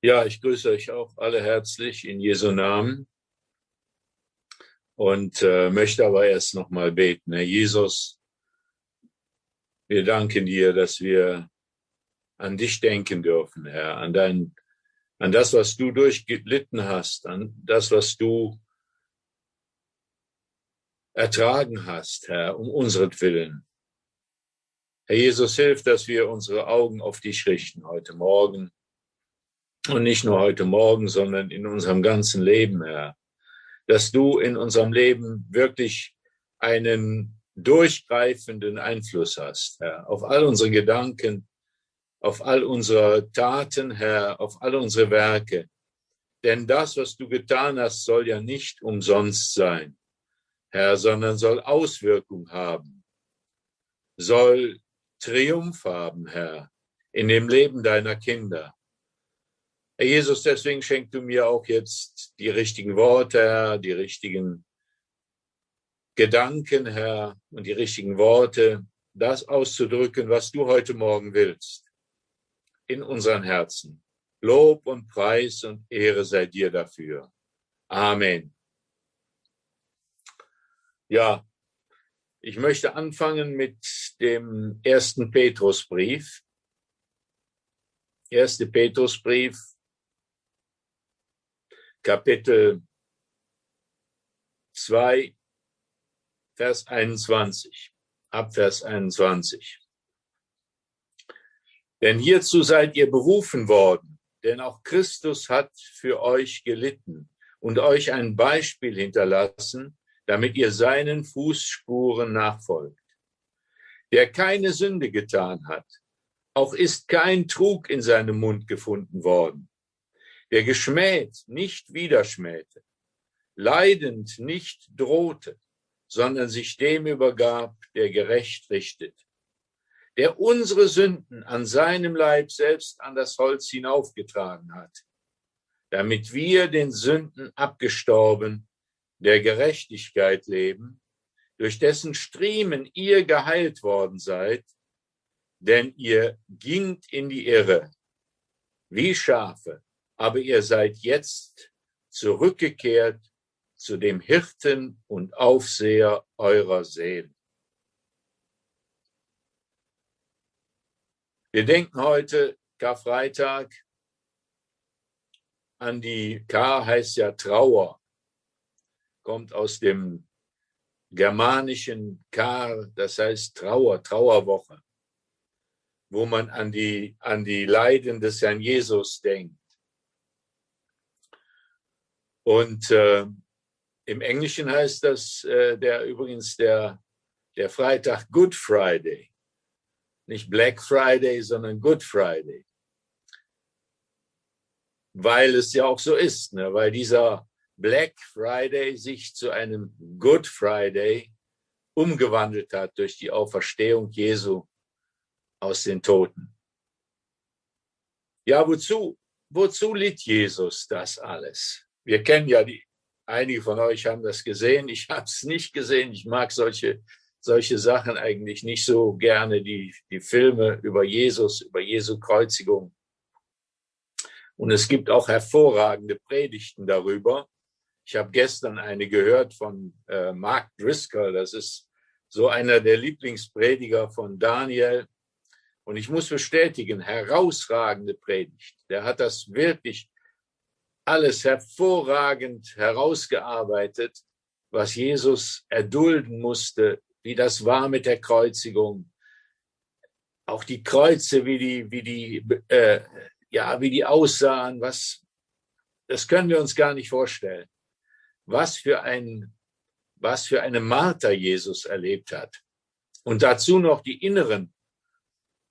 Ja, ich grüße euch auch alle herzlich in Jesu Namen und äh, möchte aber erst noch mal beten. Herr Jesus, wir danken dir, dass wir an dich denken dürfen, Herr, an dein, an das, was du durchgelitten hast, an das, was du ertragen hast, Herr, um unseren Willen. Herr Jesus, hilf, dass wir unsere Augen auf dich richten heute Morgen und nicht nur heute Morgen, sondern in unserem ganzen Leben, Herr. Dass du in unserem Leben wirklich einen durchgreifenden Einfluss hast, Herr, auf all unsere Gedanken, auf all unsere Taten, Herr, auf all unsere Werke. Denn das, was du getan hast, soll ja nicht umsonst sein, Herr, sondern soll Auswirkung haben, soll Triumph haben, Herr, in dem Leben deiner Kinder. Herr Jesus, deswegen schenk du mir auch jetzt die richtigen Worte, Herr, die richtigen Gedanken, Herr, und die richtigen Worte, das auszudrücken, was du heute Morgen willst, in unseren Herzen. Lob und Preis und Ehre sei dir dafür. Amen. Ja, ich möchte anfangen mit dem ersten Petrusbrief. Erste Petrusbrief, Kapitel 2, Vers 21, ab Vers 21. Denn hierzu seid ihr berufen worden, denn auch Christus hat für euch gelitten und euch ein Beispiel hinterlassen, damit ihr seinen Fußspuren nachfolgt. Der keine Sünde getan hat, auch ist kein Trug in seinem Mund gefunden worden der geschmäht nicht widerschmähte, leidend nicht drohte, sondern sich dem übergab, der gerecht richtet, der unsere Sünden an seinem Leib selbst an das Holz hinaufgetragen hat, damit wir den Sünden abgestorben, der Gerechtigkeit leben, durch dessen Striemen ihr geheilt worden seid, denn ihr gingt in die Irre, wie Schafe aber ihr seid jetzt zurückgekehrt zu dem Hirten und Aufseher eurer Seelen. Wir denken heute Karfreitag an die K heißt ja Trauer, kommt aus dem germanischen Kar, das heißt Trauer, Trauerwoche, wo man an die, an die Leiden des Herrn Jesus denkt. Und äh, im Englischen heißt das äh, der übrigens der, der Freitag Good Friday. Nicht Black Friday, sondern Good Friday. Weil es ja auch so ist, ne? weil dieser Black Friday sich zu einem Good Friday umgewandelt hat durch die Auferstehung Jesu aus den Toten. Ja, wozu, wozu litt Jesus das alles? Wir kennen ja die, einige von euch haben das gesehen. Ich habe es nicht gesehen. Ich mag solche, solche Sachen eigentlich nicht so gerne, die, die Filme über Jesus, über Jesu Kreuzigung. Und es gibt auch hervorragende Predigten darüber. Ich habe gestern eine gehört von äh, Mark Driscoll. Das ist so einer der Lieblingsprediger von Daniel. Und ich muss bestätigen, herausragende Predigt. Der hat das wirklich alles hervorragend herausgearbeitet, was Jesus erdulden musste, wie das war mit der Kreuzigung. Auch die Kreuze, wie die, wie die, äh, ja, wie die aussahen, was, das können wir uns gar nicht vorstellen. Was für ein, was für eine Marter Jesus erlebt hat. Und dazu noch die inneren,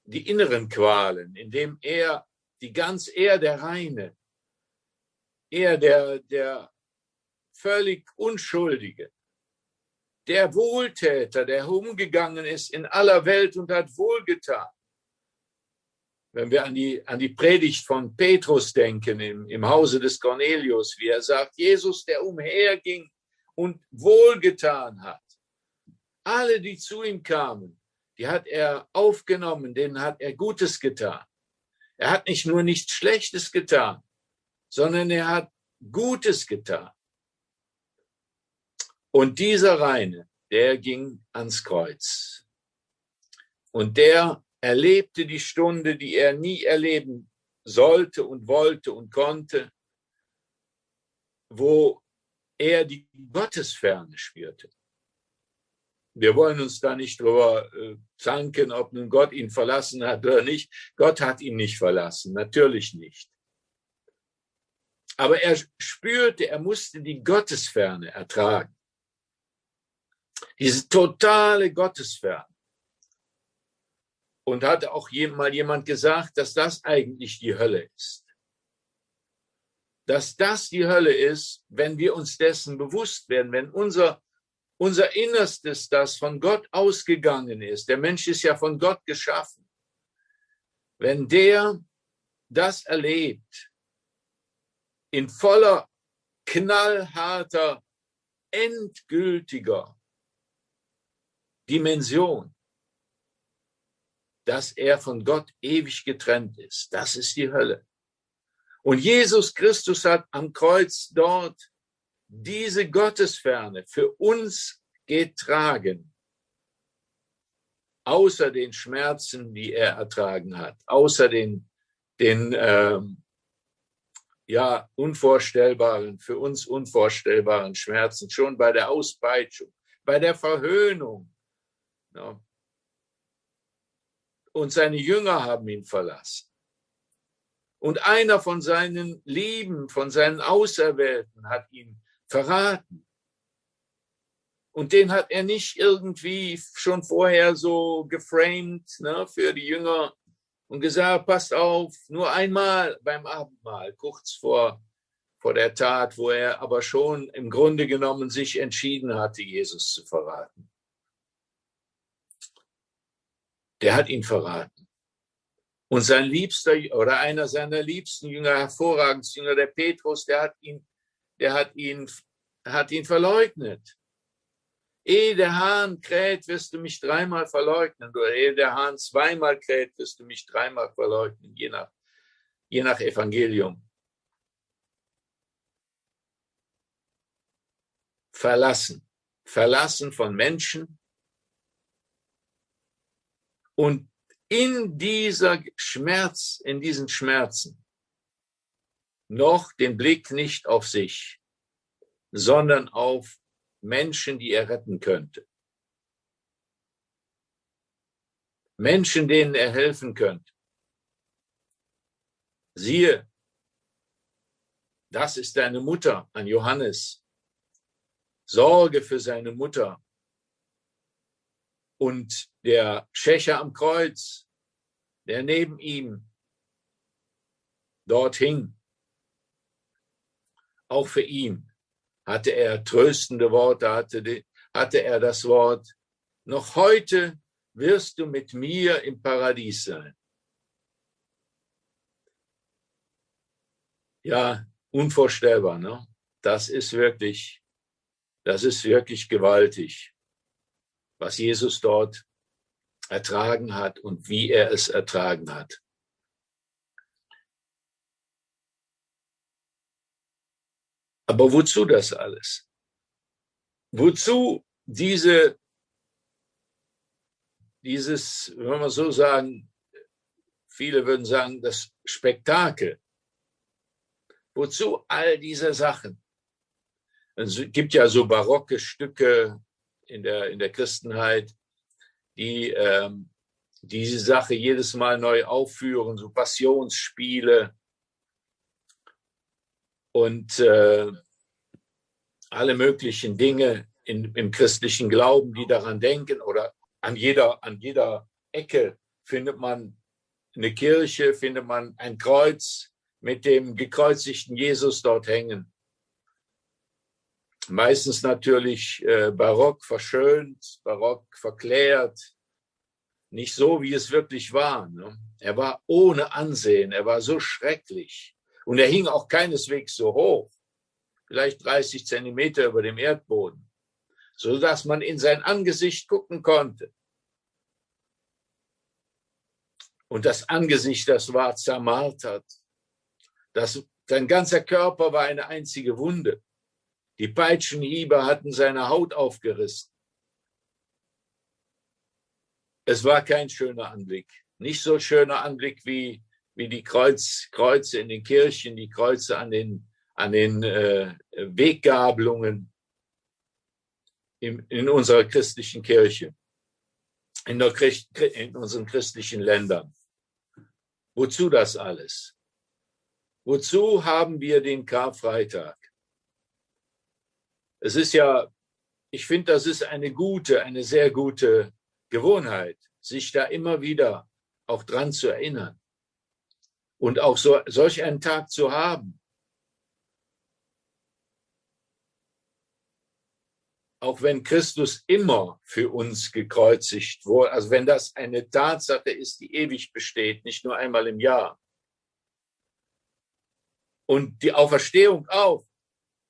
die inneren Qualen, indem er die ganz er der Reine, er, der, der völlig Unschuldige, der Wohltäter, der umgegangen ist in aller Welt und hat wohlgetan. Wenn wir an die, an die Predigt von Petrus denken im, im Hause des Cornelius, wie er sagt, Jesus, der umherging und wohlgetan hat. Alle, die zu ihm kamen, die hat er aufgenommen, denen hat er Gutes getan. Er hat nicht nur nichts Schlechtes getan, sondern er hat Gutes getan. Und dieser Reine, der ging ans Kreuz. Und der erlebte die Stunde, die er nie erleben sollte und wollte und konnte, wo er die Gottesferne spürte. Wir wollen uns da nicht drüber äh, zanken, ob nun Gott ihn verlassen hat oder nicht. Gott hat ihn nicht verlassen, natürlich nicht. Aber er spürte, er musste die Gottesferne ertragen. Diese totale Gottesferne. Und hat auch mal jemand gesagt, dass das eigentlich die Hölle ist. Dass das die Hölle ist, wenn wir uns dessen bewusst werden, wenn unser, unser Innerstes, das von Gott ausgegangen ist, der Mensch ist ja von Gott geschaffen, wenn der das erlebt, in voller, knallharter, endgültiger Dimension, dass er von Gott ewig getrennt ist. Das ist die Hölle. Und Jesus Christus hat am Kreuz dort diese Gottesferne für uns getragen, außer den Schmerzen, die er ertragen hat, außer den, den ähm, ja, unvorstellbaren, für uns unvorstellbaren Schmerzen, schon bei der Auspeitschung, bei der Verhöhnung, ja. Und seine Jünger haben ihn verlassen. Und einer von seinen Lieben, von seinen Auserwählten hat ihn verraten. Und den hat er nicht irgendwie schon vorher so geframed ne, für die Jünger und gesagt, passt auf, nur einmal beim Abendmahl, kurz vor, vor der Tat, wo er aber schon im Grunde genommen sich entschieden hatte, Jesus zu verraten. der hat ihn verraten. Und sein liebster oder einer seiner liebsten Jünger, hervorragendsten Jünger, der Petrus, der hat ihn, der hat ihn, hat ihn verleugnet. Ehe der Hahn kräht, wirst du mich dreimal verleugnen. Oder ehe der Hahn zweimal kräht, wirst du mich dreimal verleugnen, je nach, je nach Evangelium. Verlassen. Verlassen von Menschen, und in dieser Schmerz, in diesen Schmerzen, noch den Blick nicht auf sich, sondern auf Menschen, die er retten könnte. Menschen, denen er helfen könnte. Siehe, das ist deine Mutter an Johannes. Sorge für seine Mutter und der Schächer am Kreuz, der neben ihm dort hing, auch für ihn hatte er tröstende Worte, hatte, hatte er das Wort, noch heute wirst du mit mir im Paradies sein. Ja, unvorstellbar, ne? Das ist wirklich, das ist wirklich gewaltig was Jesus dort ertragen hat und wie er es ertragen hat. Aber wozu das alles? Wozu diese, dieses, wenn wir so sagen, viele würden sagen, das Spektakel. Wozu all diese Sachen? Es gibt ja so barocke Stücke, in der, in der Christenheit, die ähm, diese Sache jedes Mal neu aufführen, so Passionsspiele und äh, alle möglichen Dinge in, im christlichen Glauben, die daran denken oder an jeder, an jeder Ecke findet man eine Kirche, findet man ein Kreuz mit dem gekreuzigten Jesus dort hängen meistens natürlich äh, barock verschönt, barock verklärt, nicht so, wie es wirklich war. Ne? Er war ohne Ansehen, er war so schrecklich und er hing auch keineswegs so hoch, vielleicht 30 Zentimeter über dem Erdboden, so dass man in sein Angesicht gucken konnte. Und das Angesicht, das war zermartert, das Sein ganzer Körper war eine einzige Wunde. Die Peitschenhiebe hatten seine Haut aufgerissen. Es war kein schöner Anblick. Nicht so schöner Anblick wie, wie die Kreuz, Kreuze in den Kirchen, die Kreuze an den, an den äh, Weggabelungen in, in unserer christlichen Kirche, in, der, in unseren christlichen Ländern. Wozu das alles? Wozu haben wir den Karfreitag? Es ist ja, ich finde, das ist eine gute, eine sehr gute Gewohnheit, sich da immer wieder auch dran zu erinnern und auch so, solch einen Tag zu haben. Auch wenn Christus immer für uns gekreuzigt wurde, also wenn das eine Tatsache ist, die ewig besteht, nicht nur einmal im Jahr. Und die Auferstehung auch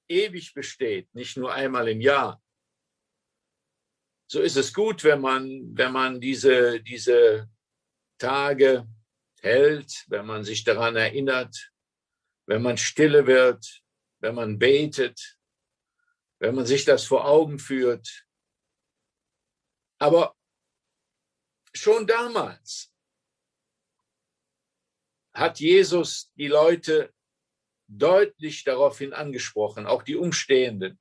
ewig besteht, nicht nur einmal im Jahr. So ist es gut, wenn man, wenn man diese, diese Tage hält, wenn man sich daran erinnert, wenn man stille wird, wenn man betet, wenn man sich das vor Augen führt. Aber schon damals hat Jesus die Leute deutlich daraufhin angesprochen, auch die Umstehenden,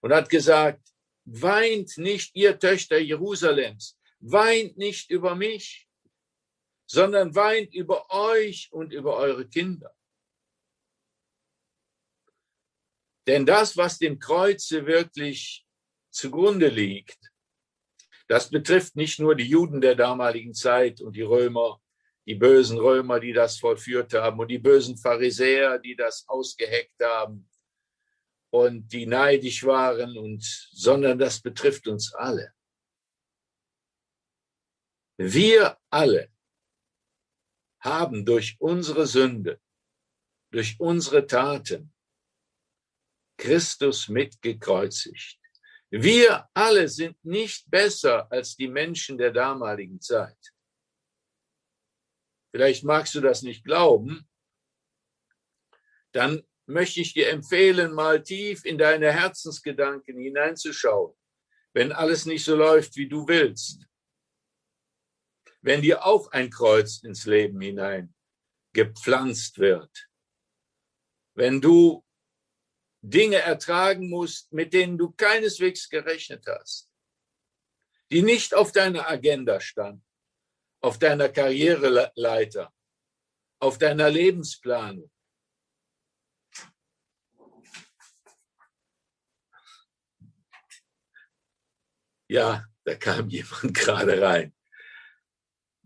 und hat gesagt, weint nicht, ihr Töchter Jerusalems, weint nicht über mich, sondern weint über euch und über eure Kinder. Denn das, was dem Kreuze wirklich zugrunde liegt, das betrifft nicht nur die Juden der damaligen Zeit und die Römer, die bösen Römer, die das vollführt haben und die bösen Pharisäer, die das ausgeheckt haben und die neidisch waren und, sondern das betrifft uns alle. Wir alle haben durch unsere Sünde, durch unsere Taten Christus mitgekreuzigt. Wir alle sind nicht besser als die Menschen der damaligen Zeit. Vielleicht magst du das nicht glauben. Dann möchte ich dir empfehlen, mal tief in deine Herzensgedanken hineinzuschauen, wenn alles nicht so läuft, wie du willst. Wenn dir auch ein Kreuz ins Leben hinein gepflanzt wird. Wenn du Dinge ertragen musst, mit denen du keineswegs gerechnet hast, die nicht auf deiner Agenda standen auf deiner Karriereleiter, auf deiner Lebensplanung. Ja, da kam jemand gerade rein,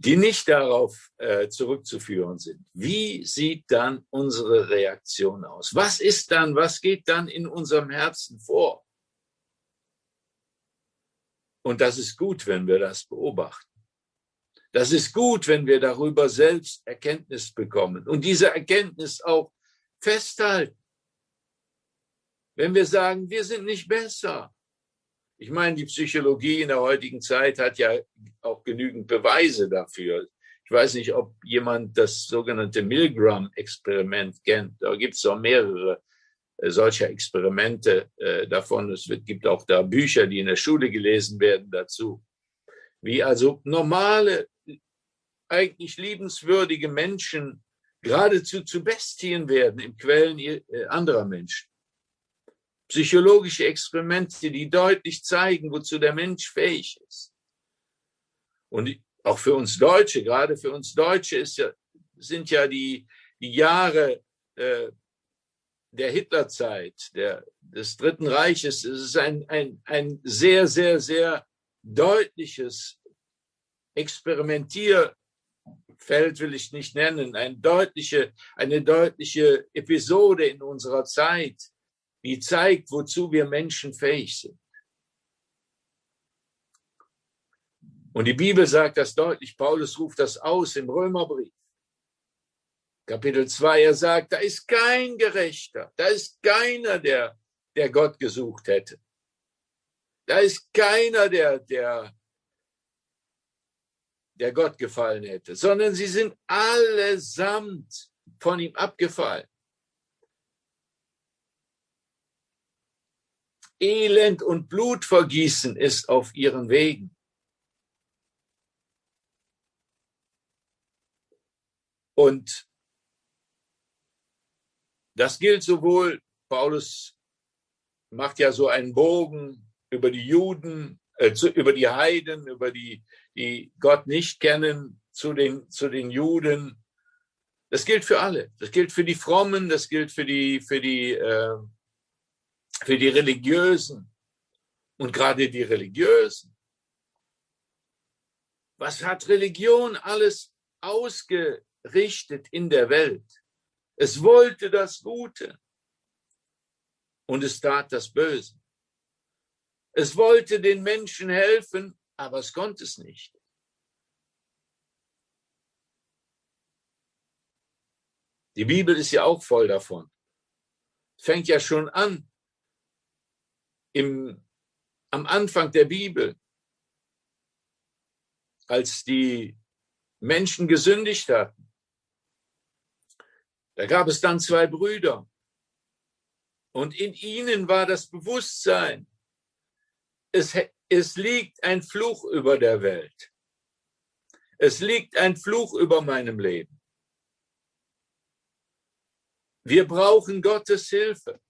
die nicht darauf äh, zurückzuführen sind. Wie sieht dann unsere Reaktion aus? Was ist dann, was geht dann in unserem Herzen vor? Und das ist gut, wenn wir das beobachten. Das ist gut, wenn wir darüber selbst Erkenntnis bekommen und diese Erkenntnis auch festhalten. Wenn wir sagen, wir sind nicht besser. Ich meine, die Psychologie in der heutigen Zeit hat ja auch genügend Beweise dafür. Ich weiß nicht, ob jemand das sogenannte Milgram-Experiment kennt. Da gibt es auch mehrere äh, solcher Experimente äh, davon. Es wird, gibt auch da Bücher, die in der Schule gelesen werden dazu. Wie also normale eigentlich liebenswürdige Menschen geradezu zu Bestien werden im Quellen äh, anderer Menschen. Psychologische Experimente, die deutlich zeigen, wozu der Mensch fähig ist. Und auch für uns Deutsche, gerade für uns Deutsche ist ja, sind ja die, die Jahre äh, der Hitlerzeit, der, des Dritten Reiches, es ist ein, ein, ein sehr, sehr, sehr deutliches Experimentier, Feld will ich nicht nennen, eine deutliche, eine deutliche Episode in unserer Zeit, die zeigt, wozu wir Menschen fähig sind. Und die Bibel sagt das deutlich, Paulus ruft das aus im Römerbrief. Kapitel 2, er sagt, da ist kein Gerechter, da ist keiner, der, der Gott gesucht hätte. Da ist keiner, der, der der Gott gefallen hätte, sondern sie sind allesamt von ihm abgefallen. Elend und Blutvergießen ist auf ihren Wegen. Und das gilt sowohl, Paulus macht ja so einen Bogen über die Juden, äh, über die Heiden, über die, die Gott nicht kennen, zu den, zu den Juden. Das gilt für alle. Das gilt für die Frommen, das gilt für die, für die, äh, für die Religiösen. Und gerade die Religiösen. Was hat Religion alles ausgerichtet in der Welt? Es wollte das Gute und es tat das Böse. Es wollte den Menschen helfen, aber es konnte es nicht. Die Bibel ist ja auch voll davon. Fängt ja schon an im, am Anfang der Bibel, als die Menschen gesündigt hatten. Da gab es dann zwei Brüder. Und in ihnen war das Bewusstsein, es, es liegt ein Fluch über der Welt. Es liegt ein Fluch über meinem Leben. Wir brauchen Gottes Hilfe.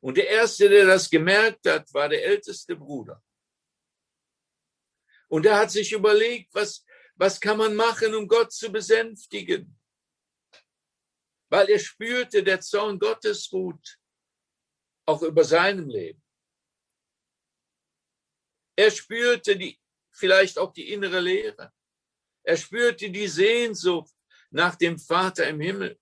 Und der Erste, der das gemerkt hat, war der älteste Bruder. Und er hat sich überlegt, was, was kann man machen, um Gott zu besänftigen? Weil er spürte, der Zorn Gottes ruht auch über seinem Leben. Er spürte die, vielleicht auch die innere Leere. Er spürte die Sehnsucht nach dem Vater im Himmel.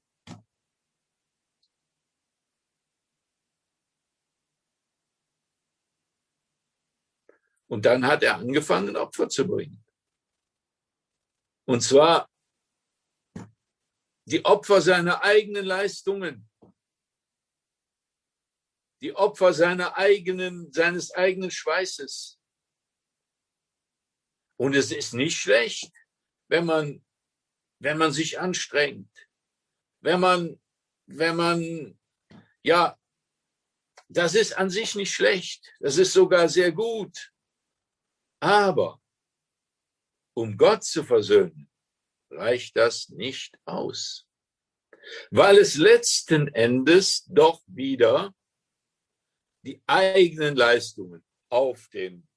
Und dann hat er angefangen, Opfer zu bringen. Und zwar die Opfer seiner eigenen Leistungen, die Opfer seiner eigenen, seines eigenen Schweißes. Und es ist nicht schlecht, wenn man, wenn man sich anstrengt, wenn man, wenn man, ja, das ist an sich nicht schlecht. Das ist sogar sehr gut. Aber um Gott zu versöhnen, reicht das nicht aus. Weil es letzten Endes doch wieder die eigenen Leistungen auf den,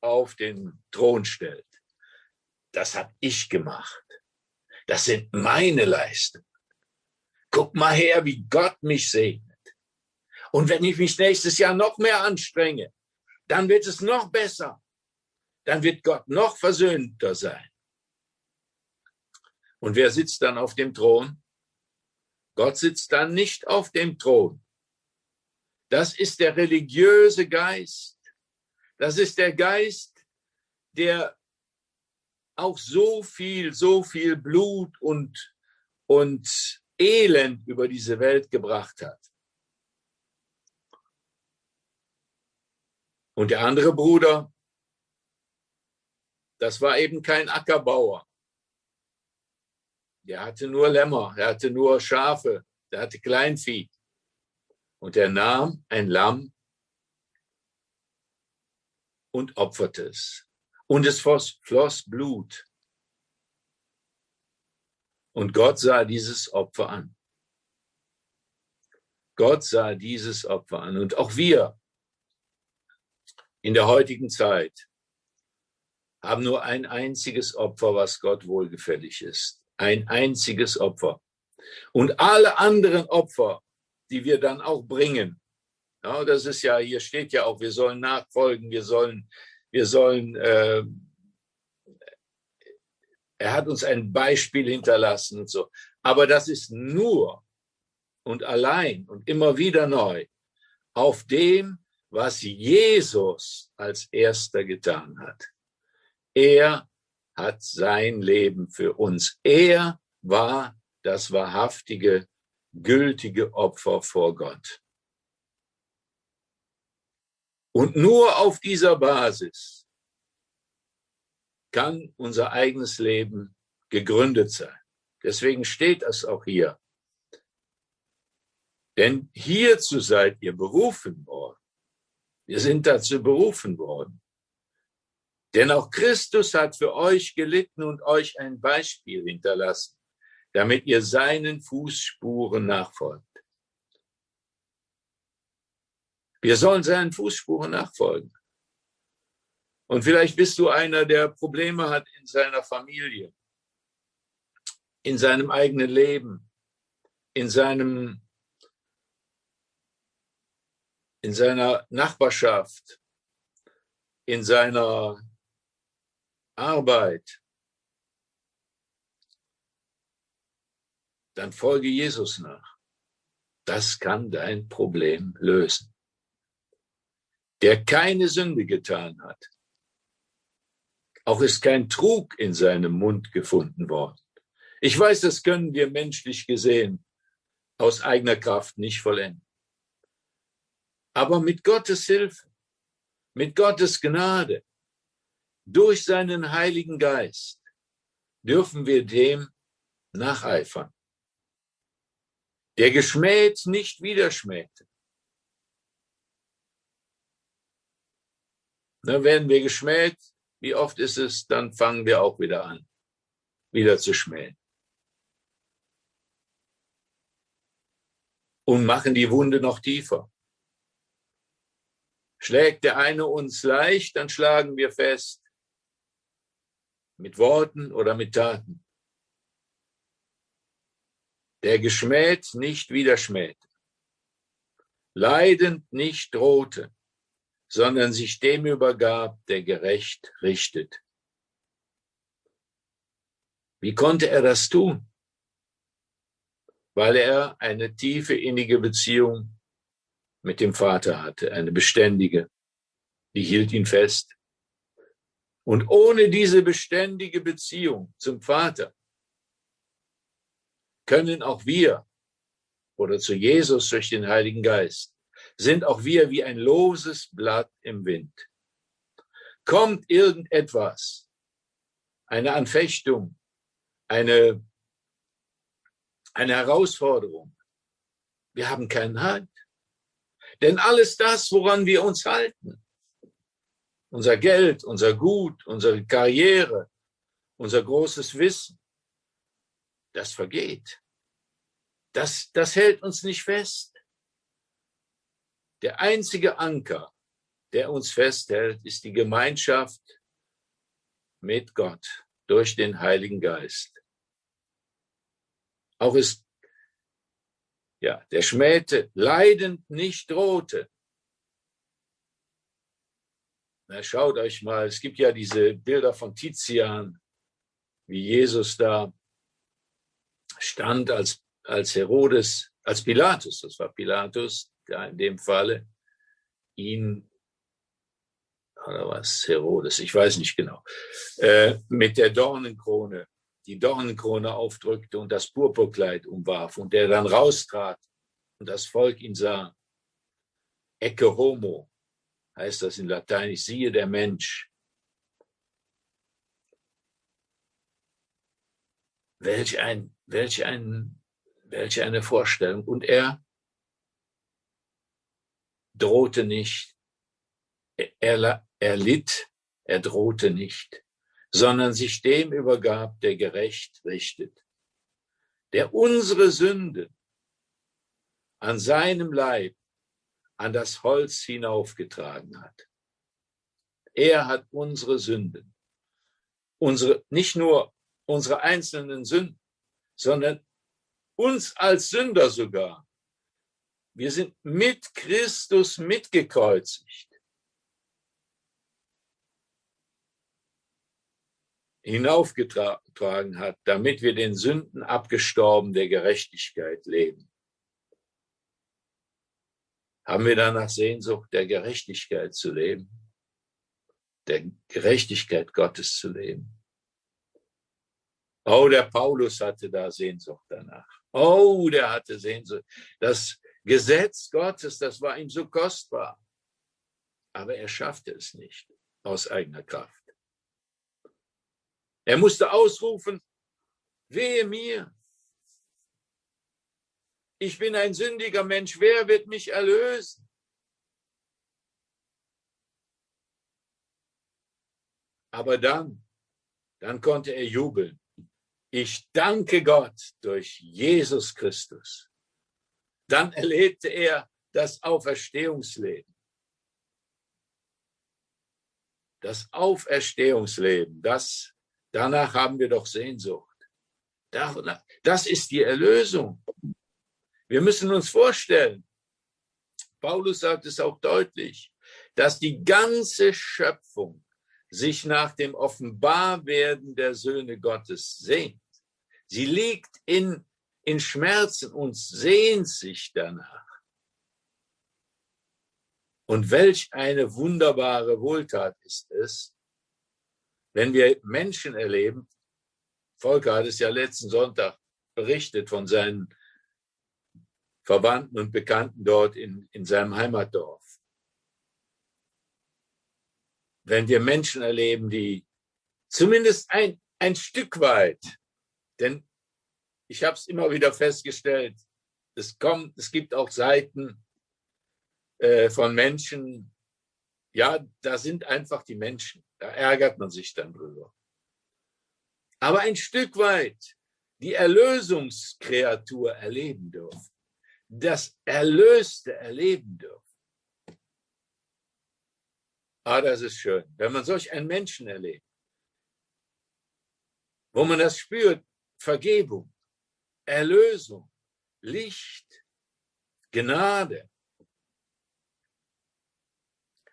auf den Thron stellt. Das habe ich gemacht. Das sind meine Leistungen. Guck mal her, wie Gott mich segnet. Und wenn ich mich nächstes Jahr noch mehr anstrenge, dann wird es noch besser dann wird Gott noch versöhnter sein. Und wer sitzt dann auf dem Thron? Gott sitzt dann nicht auf dem Thron. Das ist der religiöse Geist. Das ist der Geist, der auch so viel, so viel Blut und, und Elend über diese Welt gebracht hat. Und der andere Bruder, das war eben kein Ackerbauer. Der hatte nur Lämmer, er hatte nur Schafe, der hatte Kleinvieh. Und er nahm ein Lamm und opferte es. Und es floss Blut. Und Gott sah dieses Opfer an. Gott sah dieses Opfer an. Und auch wir in der heutigen Zeit haben nur ein einziges Opfer, was Gott wohlgefällig ist. Ein einziges Opfer. Und alle anderen Opfer, die wir dann auch bringen, ja, das ist ja, hier steht ja auch, wir sollen nachfolgen, wir sollen, wir sollen, äh, er hat uns ein Beispiel hinterlassen und so. Aber das ist nur und allein und immer wieder neu auf dem, was Jesus als erster getan hat. Er hat sein Leben für uns. Er war das wahrhaftige, gültige Opfer vor Gott. Und nur auf dieser Basis kann unser eigenes Leben gegründet sein. Deswegen steht das auch hier. Denn hierzu seid ihr berufen worden, Wir sind dazu berufen worden. Denn auch Christus hat für euch gelitten und euch ein Beispiel hinterlassen, damit ihr seinen Fußspuren nachfolgt. Wir sollen seinen Fußspuren nachfolgen. Und vielleicht bist du einer, der Probleme hat in seiner Familie, in seinem eigenen Leben, in seinem, in seiner Nachbarschaft, in seiner Arbeit. Dann folge Jesus nach. Das kann dein Problem lösen. Der keine Sünde getan hat, auch ist kein Trug in seinem Mund gefunden worden. Ich weiß, das können wir menschlich gesehen aus eigener Kraft nicht vollenden. Aber mit Gottes Hilfe, mit Gottes Gnade, durch seinen Heiligen Geist dürfen wir dem nacheifern. Der geschmäht nicht wieder schmähte. Dann werden wir geschmäht, wie oft ist es, dann fangen wir auch wieder an, wieder zu schmähen. Und machen die Wunde noch tiefer. Schlägt der eine uns leicht, dann schlagen wir fest. Mit Worten oder mit Taten. Der geschmäht nicht wieder schmähte. Leidend nicht drohte sondern sich dem übergab, der gerecht richtet. Wie konnte er das tun? Weil er eine tiefe innige Beziehung mit dem Vater hatte, eine beständige, die hielt ihn fest. Und ohne diese beständige Beziehung zum Vater können auch wir oder zu Jesus durch den Heiligen Geist sind auch wir wie ein loses Blatt im Wind. Kommt irgendetwas, eine Anfechtung, eine, eine Herausforderung, wir haben keinen Halt. Denn alles das, woran wir uns halten, unser Geld, unser Gut, unsere Karriere, unser großes Wissen, das vergeht. Das, das hält uns nicht fest. Der einzige Anker, der uns festhält, ist die Gemeinschaft mit Gott durch den Heiligen Geist. Auch ist, ja, der Schmähte leidend nicht drohte. Na, schaut euch mal, es gibt ja diese Bilder von Tizian, wie Jesus da stand als, als Herodes, als Pilatus, das war Pilatus, ja, in dem Falle ihn oder was, Herodes, ich weiß nicht genau, äh, mit der Dornenkrone, die Dornenkrone aufdrückte und das Purpurkleid umwarf und der dann raustrat und das Volk ihn sah. Ecce homo heißt das in Lateinisch, siehe der Mensch. Welch ein, welch ein, welch eine Vorstellung. Und er drohte nicht, er, er litt, er drohte nicht, sondern sich dem übergab, der gerecht richtet, der unsere Sünde an seinem Leib an das Holz hinaufgetragen hat. Er hat unsere Sünden, unsere, nicht nur unsere einzelnen Sünden, sondern uns als Sünder sogar wir sind mit Christus mitgekreuzigt. hinaufgetragen hat, damit wir den Sünden abgestorben der Gerechtigkeit leben. Haben wir danach Sehnsucht, der Gerechtigkeit zu leben, der Gerechtigkeit Gottes zu leben? Oh, der Paulus hatte da Sehnsucht danach. Oh, der hatte Sehnsucht. Das Gesetz Gottes, das war ihm so kostbar. Aber er schaffte es nicht aus eigener Kraft. Er musste ausrufen, wehe mir. Ich bin ein sündiger Mensch, wer wird mich erlösen? Aber dann, dann konnte er jubeln. Ich danke Gott durch Jesus Christus. Dann erlebte er das Auferstehungsleben. Das Auferstehungsleben, das, danach haben wir doch Sehnsucht. Das ist die Erlösung. Wir müssen uns vorstellen, Paulus sagt es auch deutlich, dass die ganze Schöpfung sich nach dem Offenbarwerden der Söhne Gottes sehnt. Sie liegt in, in Schmerzen und sehnt sich danach. Und welch eine wunderbare Wohltat ist es, wenn wir Menschen erleben. Volker hat es ja letzten Sonntag berichtet von seinen Verwandten und Bekannten dort in, in seinem Heimatdorf. Wenn wir Menschen erleben, die zumindest ein, ein Stück weit, denn ich habe es immer wieder festgestellt, es kommt, es gibt auch Seiten äh, von Menschen, ja, da sind einfach die Menschen, da ärgert man sich dann drüber. Aber ein Stück weit die Erlösungskreatur erleben dürfen das Erlöste erleben dürfen. Ah, das ist schön, wenn man solch einen Menschen erlebt, wo man das spürt, Vergebung, Erlösung, Licht, Gnade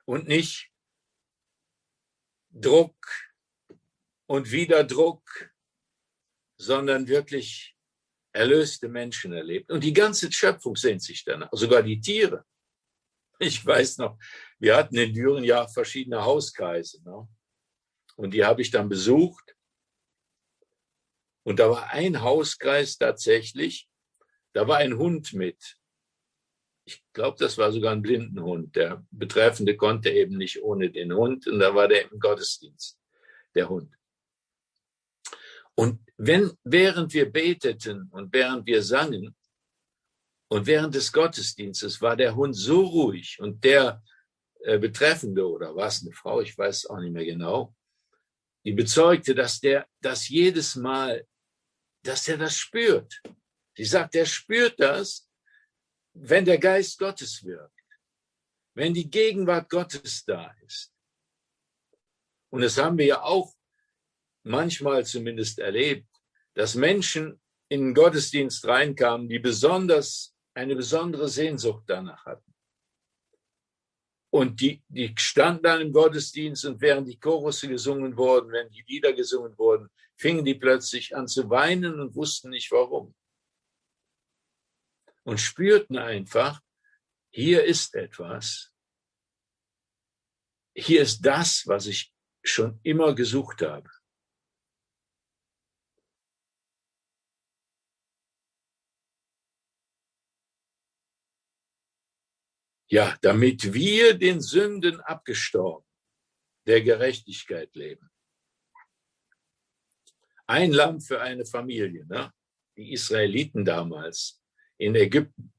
und nicht Druck und wieder Druck, sondern wirklich erlöste Menschen erlebt. Und die ganze Schöpfung sehnt sich danach, sogar die Tiere. Ich weiß noch, wir hatten in Düren ja verschiedene Hauskreise. Ne? Und die habe ich dann besucht. Und da war ein Hauskreis tatsächlich, da war ein Hund mit. Ich glaube, das war sogar ein Blindenhund. Der Betreffende konnte eben nicht ohne den Hund. Und da war der im Gottesdienst, der Hund. Und wenn, während wir beteten und während wir sangen und während des Gottesdienstes war der Hund so ruhig und der äh, Betreffende oder war es eine Frau, ich weiß auch nicht mehr genau, die bezeugte, dass der, dass jedes Mal, dass er das spürt. Sie sagt, er spürt das, wenn der Geist Gottes wirkt, wenn die Gegenwart Gottes da ist. Und das haben wir ja auch manchmal zumindest erlebt, dass Menschen in den Gottesdienst reinkamen, die besonders eine besondere Sehnsucht danach hatten. Und die, die standen dann im Gottesdienst und während die Chorusse gesungen wurden, wenn die Lieder gesungen wurden, fingen die plötzlich an zu weinen und wussten nicht warum. Und spürten einfach, hier ist etwas. Hier ist das, was ich schon immer gesucht habe. Ja, damit wir den Sünden abgestorben, der Gerechtigkeit leben. Ein Lamm für eine Familie, ne? die Israeliten damals in Ägypten.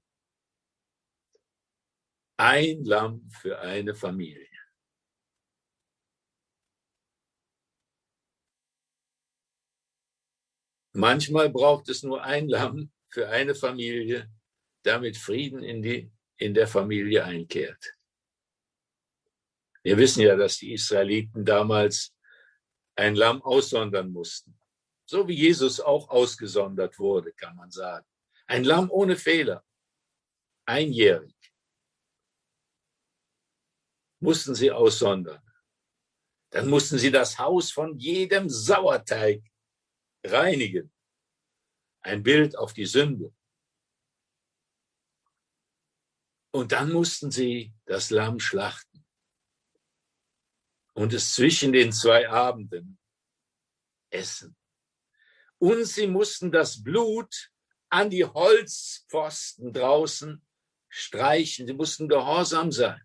Ein Lamm für eine Familie. Manchmal braucht es nur ein Lamm für eine Familie, damit Frieden in die in der Familie einkehrt. Wir wissen ja, dass die Israeliten damals ein Lamm aussondern mussten. So wie Jesus auch ausgesondert wurde, kann man sagen. Ein Lamm ohne Fehler. Einjährig. Mussten sie aussondern. Dann mussten sie das Haus von jedem Sauerteig reinigen. Ein Bild auf die Sünde. Und dann mussten sie das Lamm schlachten und es zwischen den zwei Abenden essen. Und sie mussten das Blut an die Holzpfosten draußen streichen. Sie mussten gehorsam sein.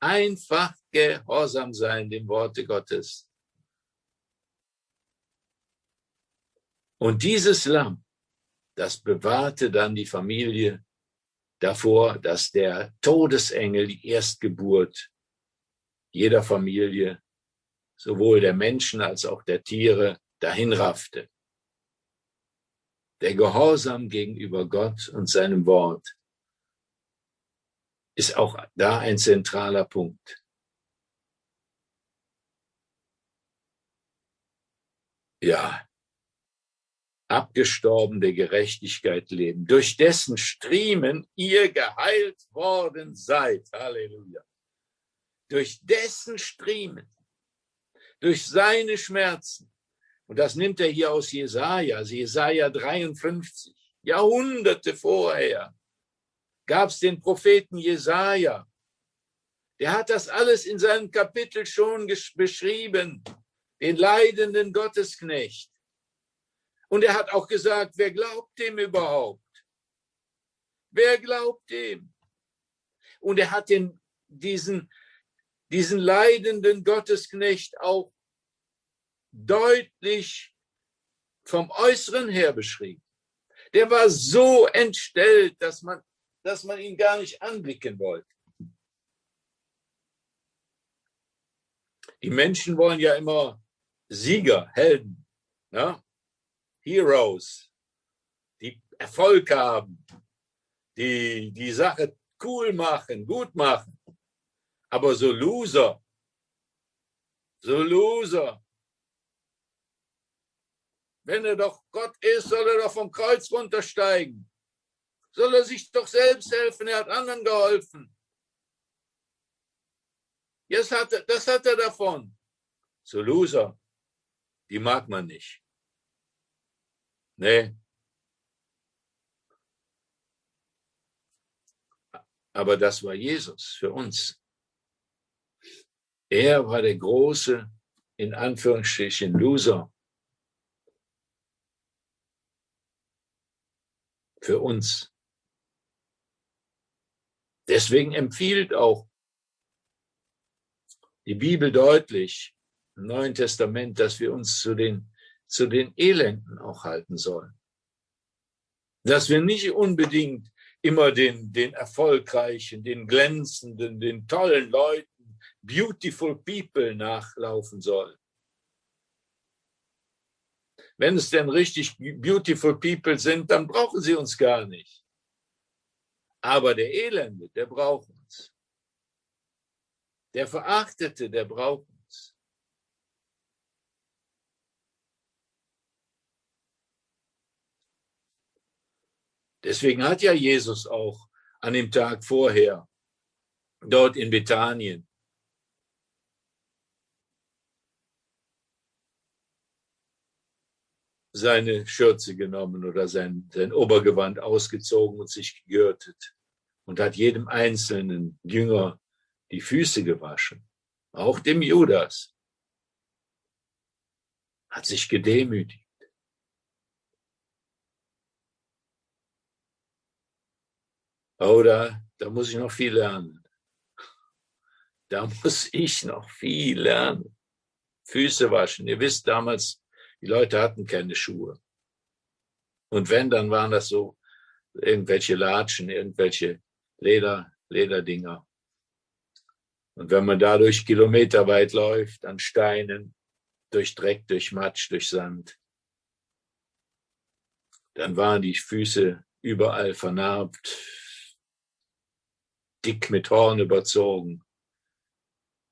Einfach gehorsam sein dem Worte Gottes. Und dieses Lamm, das bewahrte dann die Familie davor, dass der Todesengel die Erstgeburt jeder Familie sowohl der Menschen als auch der Tiere dahinraffte. Der Gehorsam gegenüber Gott und seinem Wort ist auch da ein zentraler Punkt. Ja, abgestorben der Gerechtigkeit leben, durch dessen Striemen ihr geheilt worden seid. Halleluja. Durch dessen Striemen, durch seine Schmerzen. Und das nimmt er hier aus Jesaja, Jesaja 53. Jahrhunderte vorher gab es den Propheten Jesaja. Der hat das alles in seinem Kapitel schon beschrieben, den leidenden Gottesknecht. Und er hat auch gesagt, wer glaubt dem überhaupt? Wer glaubt dem? Und er hat den, diesen, diesen leidenden Gottesknecht auch deutlich vom Äußeren her beschrieben. Der war so entstellt, dass man, dass man ihn gar nicht anblicken wollte. Die Menschen wollen ja immer Sieger, Helden. Ja? Heroes, die Erfolg haben, die die Sache cool machen, gut machen. Aber so Loser, so Loser. Wenn er doch Gott ist, soll er doch vom Kreuz runtersteigen. Soll er sich doch selbst helfen, er hat anderen geholfen. Jetzt hat er, das hat er davon. So Loser, die mag man nicht. Nee. Aber das war Jesus für uns. Er war der große, in Anführungsstrichen, Loser. Für uns. Deswegen empfiehlt auch die Bibel deutlich im Neuen Testament, dass wir uns zu den zu den Elenden auch halten sollen. Dass wir nicht unbedingt immer den, den erfolgreichen, den glänzenden, den tollen Leuten, beautiful people nachlaufen sollen. Wenn es denn richtig beautiful people sind, dann brauchen sie uns gar nicht. Aber der Elende, der braucht uns. Der Verachtete, der braucht uns. Deswegen hat ja Jesus auch an dem Tag vorher dort in Bethanien seine Schürze genommen oder sein, sein Obergewand ausgezogen und sich gegürtet und hat jedem einzelnen Jünger die Füße gewaschen, auch dem Judas, hat sich gedemütigt. Oder da muss ich noch viel lernen. Da muss ich noch viel lernen. Füße waschen. Ihr wisst damals, die Leute hatten keine Schuhe. Und wenn, dann waren das so irgendwelche Latschen, irgendwelche Leder, Lederdinger. Und wenn man dadurch kilometerweit läuft, an Steinen, durch Dreck, durch Matsch, durch Sand, dann waren die Füße überall vernarbt, dick mit Horn überzogen.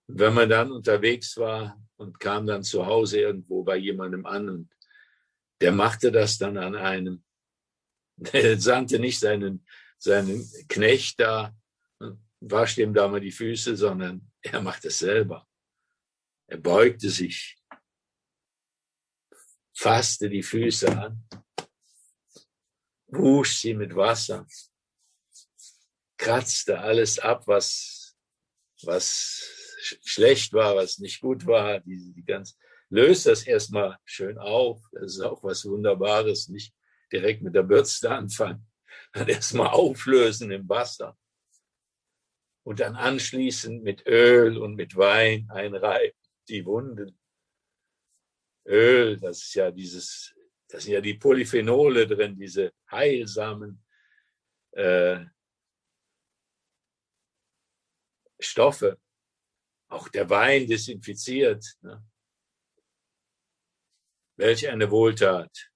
Wenn man dann unterwegs war und kam dann zu Hause irgendwo bei jemandem an und der machte das dann an einem, der sandte nicht seinen, seinen Knecht da und waschte ihm da mal die Füße, sondern er machte es selber. Er beugte sich, fasste die Füße an, wusch sie mit Wasser kratzte alles ab, was, was schlecht war, was nicht gut war. Die, die ganz, löst das erstmal schön auf. Das ist auch was Wunderbares. Nicht direkt mit der Bürste anfangen. Dann erstmal auflösen im Wasser. Und dann anschließend mit Öl und mit Wein einreiben. Die Wunden. Öl, das ist ja dieses, das sind ja die Polyphenole drin, diese heilsamen äh, Stoffe. Auch der Wein desinfiziert. Ne? Welch eine Wohltat.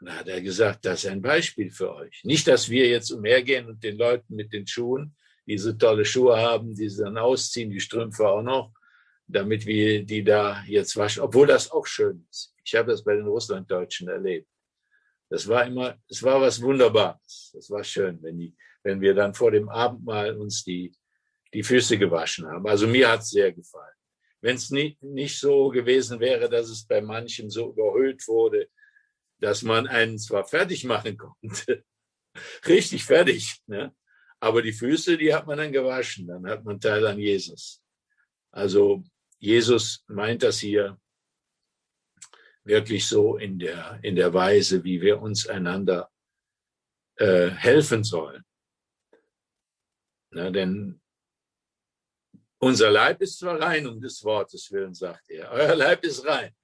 Und da hat er gesagt, das ist ein Beispiel für euch. Nicht, dass wir jetzt umhergehen und den Leuten mit den Schuhen diese tolle Schuhe haben, die sie dann ausziehen, die Strümpfe auch noch, damit wir die da jetzt waschen, obwohl das auch schön ist. Ich habe das bei den Russlanddeutschen erlebt. Das war immer, es war was Wunderbares. Das war schön, wenn die, wenn wir dann vor dem Abendmahl uns die, die Füße gewaschen haben. Also mir hat es sehr gefallen. Wenn es nicht, nicht so gewesen wäre, dass es bei manchen so überhöht wurde, dass man einen zwar fertig machen konnte, richtig fertig, ne? aber die Füße, die hat man dann gewaschen, dann hat man Teil an Jesus. Also Jesus meint das hier wirklich so in der, in der Weise, wie wir uns einander äh, helfen sollen. Na, denn unser Leib ist zwar rein um des Wortes willen, sagt er. Euer Leib ist rein.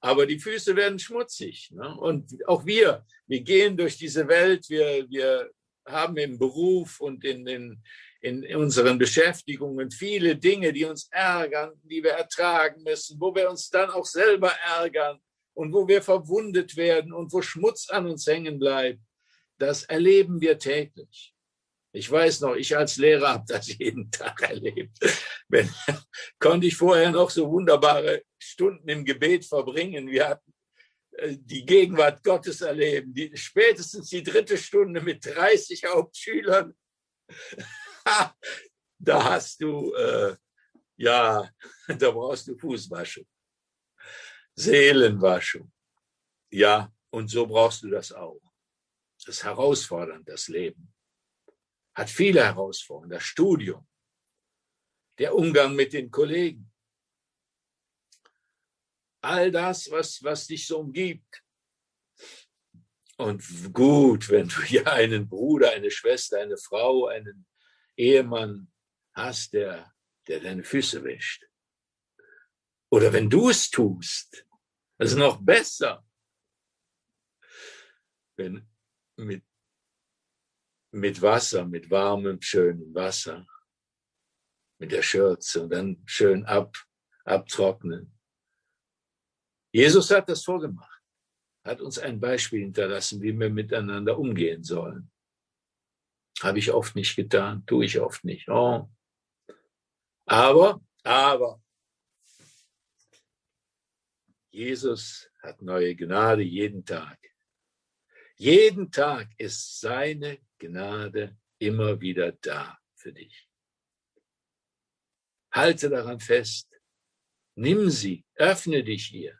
Aber die Füße werden schmutzig. Ne? Und auch wir, wir gehen durch diese Welt, wir, wir haben im Beruf und in, in, in unseren Beschäftigungen viele Dinge, die uns ärgern, die wir ertragen müssen, wo wir uns dann auch selber ärgern und wo wir verwundet werden und wo Schmutz an uns hängen bleibt. Das erleben wir täglich. Ich weiß noch, ich als Lehrer habe das jeden Tag erlebt. Wenn, konnte ich vorher noch so wunderbare Stunden im Gebet verbringen. Wir hatten äh, die Gegenwart Gottes erleben. Die, spätestens die dritte Stunde mit 30 Hauptschülern. da hast du, äh, ja, da brauchst du Fußwaschung. Seelenwaschung. Ja, und so brauchst du das auch. Das ist herausfordernd, das Leben hat viele Herausforderungen. Das Studium, der Umgang mit den Kollegen, all das, was, was dich so umgibt. Und gut, wenn du ja einen Bruder, eine Schwester, eine Frau, einen Ehemann hast, der, der deine Füße wäscht. Oder wenn du es tust, das ist noch besser. Wenn mit mit Wasser, mit warmem, schönem Wasser, mit der Schürze und dann schön ab, abtrocknen. Jesus hat das vorgemacht, hat uns ein Beispiel hinterlassen, wie wir miteinander umgehen sollen. Habe ich oft nicht getan, tue ich oft nicht. Oh. Aber, aber, Jesus hat neue Gnade jeden Tag. Jeden Tag ist seine Gnade immer wieder da für dich. Halte daran fest. Nimm sie. Öffne dich ihr.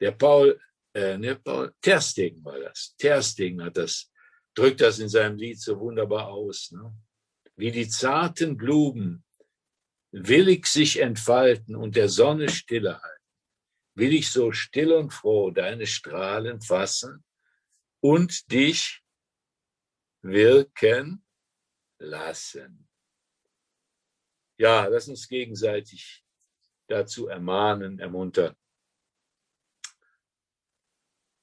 Der Paul, äh, ne, Paul, Terstegen war das. Terstegen hat das, drückt das in seinem Lied so wunderbar aus. Ne? Wie die zarten Blumen willig sich entfalten und der Sonne stille halten will ich so still und froh deine Strahlen fassen und dich wirken lassen. Ja, lass uns gegenseitig dazu ermahnen, ermuntern.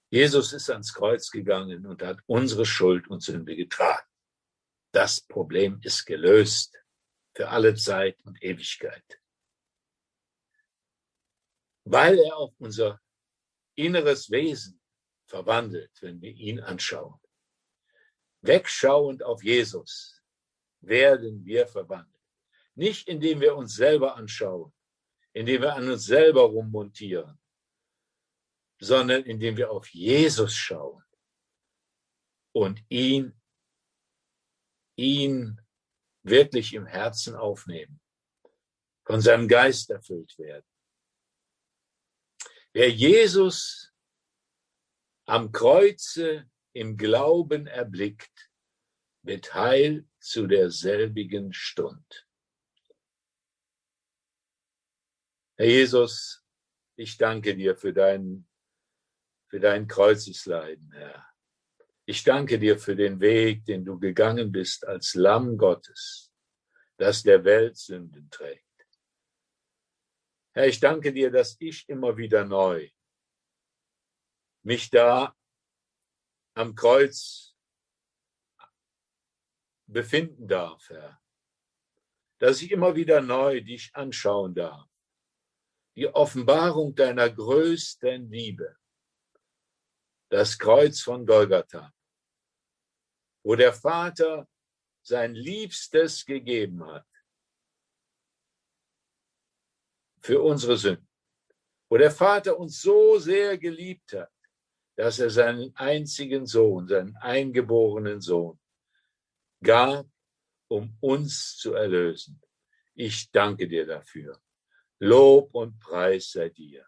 Jesus ist ans Kreuz gegangen und hat unsere Schuld und Sünde getragen. Das Problem ist gelöst für alle Zeit und Ewigkeit weil er auch unser inneres Wesen verwandelt, wenn wir ihn anschauen. Wegschauend auf Jesus werden wir verwandelt. Nicht indem wir uns selber anschauen, indem wir an uns selber rummontieren, sondern indem wir auf Jesus schauen und ihn, ihn wirklich im Herzen aufnehmen, von seinem Geist erfüllt werden Wer Jesus am Kreuze im Glauben erblickt, wird heil zu derselbigen Stund. Herr Jesus, ich danke dir für dein, für dein Kreuzesleiden, Herr. Ich danke dir für den Weg, den du gegangen bist als Lamm Gottes, das der Welt Sünden trägt. Herr, ich danke dir, dass ich immer wieder neu mich da am Kreuz befinden darf, Herr. Dass ich immer wieder neu dich anschauen darf. die Offenbarung deiner größten Liebe, das Kreuz von Golgatha, wo der Vater sein Liebstes gegeben hat. Für unsere Sünden, wo der Vater uns so sehr geliebt hat, dass er seinen einzigen Sohn, seinen eingeborenen Sohn, gab, um uns zu erlösen. Ich danke dir dafür. Lob und Preis sei dir.